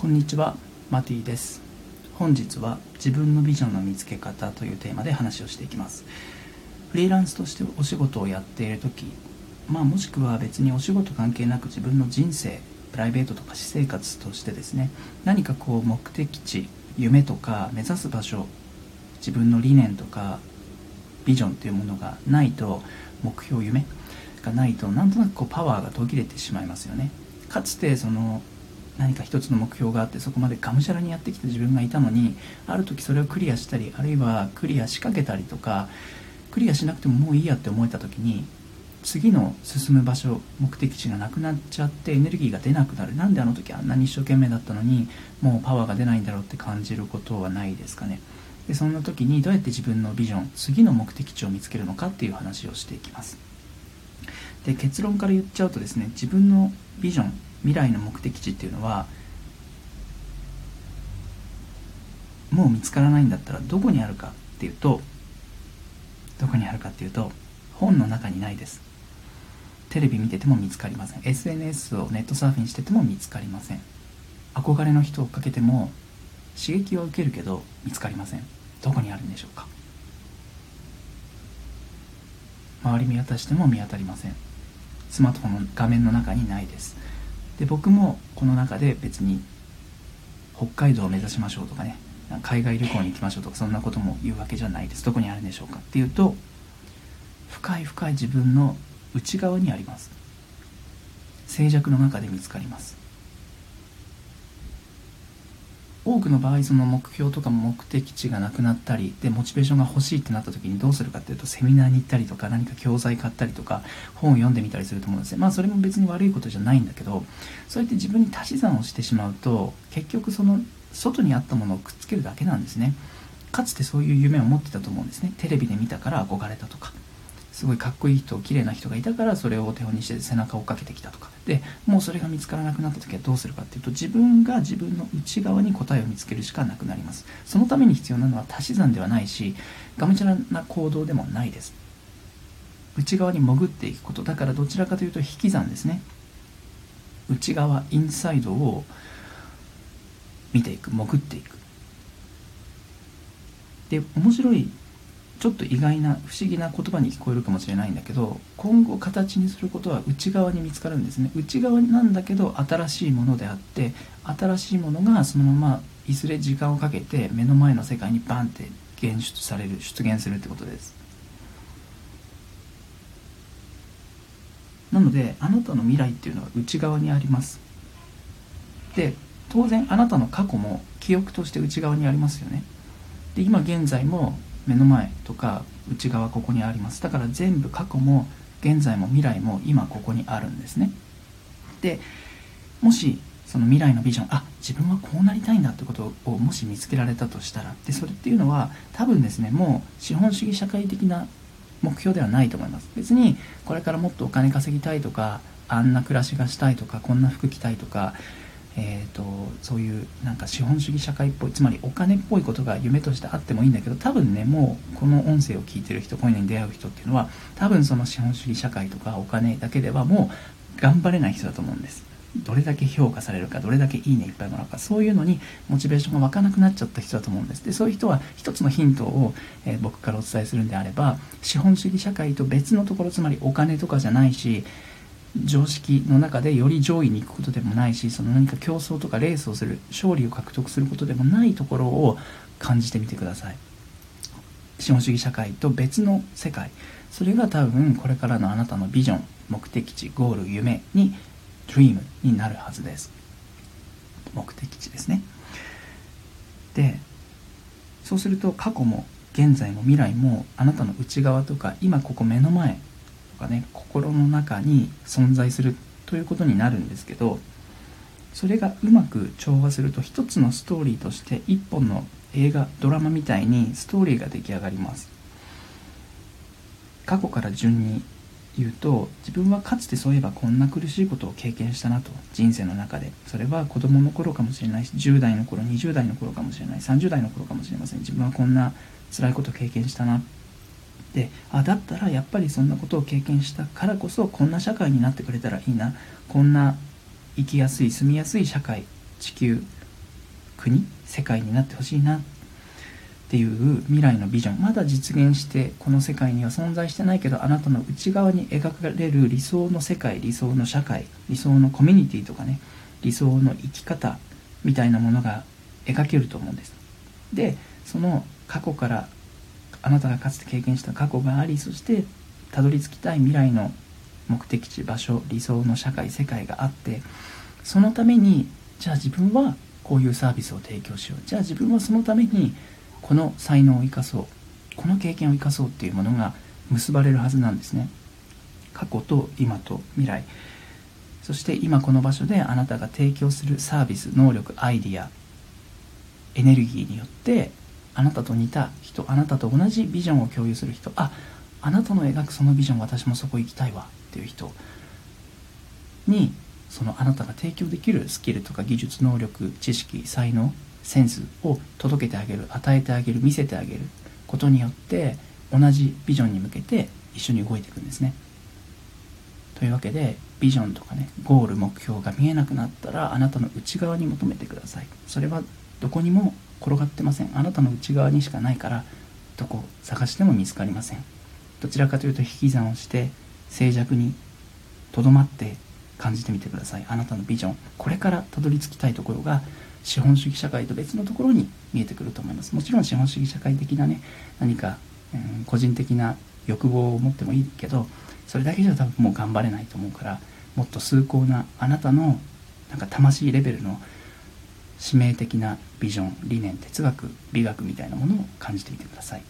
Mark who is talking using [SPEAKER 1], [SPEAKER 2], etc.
[SPEAKER 1] こんにちはマティです。本日は自分のビジョンの見つけ方というテーマで話をしていきます。フリーランスとしてお仕事をやっている時まあもしくは別にお仕事関係なく自分の人生プライベートとか私生活としてですね何かこう目的地夢とか目指す場所自分の理念とかビジョンというものがないと目標夢がないとなんとなくこうパワーが途切れてしまいますよね。かつてその何か一つの目標があってそこまでがむしゃらにやってきた自分がいたのにある時それをクリアしたりあるいはクリアしかけたりとかクリアしなくてももういいやって思えた時に次の進む場所目的地がなくなっちゃってエネルギーが出なくなる。なんであの時あんなに一生懸命だったのにもうパワーが出ないんだろうって感じることはないですかね。でそんな時にどうやって自分のビジョン次の目的地を見つけるのかっていう話をしていきます。で結論から言っちゃうとですね自分のビジョン未来の目的地っていうのはもう見つからないんだったらどこにあるかっていうとどこにあるかっていうと本の中にないです。テレビ見てても見つかりません。SNS をネットサーフィンしてても見つかりません。憧れの人を追っかけても刺激を受けるけど見つかりません。どこにあるんでしょうか。周り見渡しても見当たりません。スマートフォンの画面の中にないです。で僕もこの中で別に北海道を目指しましょうとかね海外旅行に行きましょうとかそんなことも言うわけじゃないです。どこにあるんでしょうかっていうと深い深い自分の内側にあります。静寂の中で見つかります。多くの場合その目標とか目的地がなくなったりでモチベーションが欲しいってなった時にどうするかっていうとセミナーに行ったりとか何か教材買ったりとか本を読んでみたりすると思うんですね。まあそれも別に悪いことじゃないんだけどそうやって自分に足し算をしてしまうと結局その外にあったものをくっつけるだけなんですね。かつてそういう夢を持ってたと思うんですね。テレビで見たから憧れたとか。すごいかっこいい人綺麗な人がいたからそれをお手本にして背中を追っかけてきたとか。でもうそれが見つからなくなった時はどうするかっていうと自分が自分の内側に答えを見つけるしかなくなります。そのために必要なのは足し算ではないしがむしゃらな行動でもないです。内側に潜っていくこと。だからどちらかというと引き算ですね。内側インサイドを見ていく潜っていく。で面白いちょっと意外な不思議な言葉に聞こえるかもしれないんだけど今後形にすることは内側に見つかるんですね。内側なんだけど新しいものであって新しいものがそのままいずれ時間をかけて目の前の世界にバンって現出される出現するってことです。なのであなたの未来っていうのは内側にあります。で当然あなたの過去も記憶として内側にありますよね。で今現在も目の前とか内側ここにあります。だから全部過去も現在も未来も今ここにあるんですね。でもしその未来のビジョンあ自分はこうなりたいんだってことをもし見つけられたとしたらでそれっていうのは多分ですねもう資本主義社会的な目標ではないと思います。別にこれからもっとお金稼ぎたいとかあんな暮らしがしたいとかこんな服着たいとかえーと、そういうなんか資本主義社会っぽいつまりお金っぽいことが夢としてあってもいいんだけど多分ねもうこの音声を聞いてる人こういうのに出会う人っていうのは多分その資本主義社会とかお金だけではもう頑張れない人だと思うんです。どれだけ評価されるかどれだけいいねいっぱいもらうかそういうのにモチベーションが湧かなくなっちゃった人だと思うんです。でそういう人は一つのヒントを、えー、僕からお伝えするんであれば資本主義社会と別のところつまりお金とかじゃないし常識の中でより上位に行くことでもないしその何か競争とかレースをする勝利を獲得することでもないところを感じてみてください。資本主義社会と別の世界。それが多分これからのあなたのビジョン目的地ゴール夢に Dream になるはずです。目的地ですね。でそうすると過去も現在も未来もあなたの内側とか今ここ目の前かね心の中に存在するということになるんですけどそれがうまく調和すると一つのストーリーとして一本の映画ドラマみたいにストーリーが出来上がります。過去から順に言うと自分はかつてそういえばこんな苦しいことを経験したなと人生の中で。それは子供の頃かもしれないし10代の頃20代の頃かもしれない30代の頃かもしれません。自分はこんな辛いことを経験したなであだったらやっぱりそんなことを経験したからこそこんな社会になってくれたらいいな。こんな生きやすい住みやすい社会地球国世界になってほしいな。っていう未来のビジョン。まだ実現してこの世界には存在してないけどあなたの内側に描かれる理想の世界理想の社会理想のコミュニティとかね理想の生き方みたいなものが描けると思うんです。でその過去からあなたがかつて経験した過去がありそしてたどり着きたい未来の目的地場所理想の社会世界があってそのためにじゃあ自分はこういうサービスを提供しよう。じゃあ自分はそのためにこの才能を生かそう。この経験を生かそうっていうものが結ばれるはずなんですね。過去と今と未来。そして今この場所であなたが提供するサービス能力アイディアエネルギーによってあなたと似た人あなたと同じビジョンを共有する人。ああなたの描くそのビジョン私もそこ行きたいわ。っていう人。にそのあなたが提供できるスキルとか技術能力知識才能センスを届けてあげる与えてあげる見せてあげる。ことによって同じビジョンに向けて一緒に動いていくんですね。というわけでビジョンとかねゴール目標が見えなくなったらあなたの内側に求めてください。それはどこにも転がってません。あなたの内側にしかないからどこ探しても見つかりません。どちらかというと引き算をして静寂にとどまって感じてみてください。あなたのビジョン。これからたどり着きたいところが資本主義社会と別のところに見えてくると思います。もちろん資本主義社会的なね何か、うん、個人的な欲望を持ってもいいけどそれだけじゃ多分もう頑張れないと思うからもっと崇高なあなたのなんか魂レベルの使命的なビジョン理念哲学美学みたいなものを感じてみてください。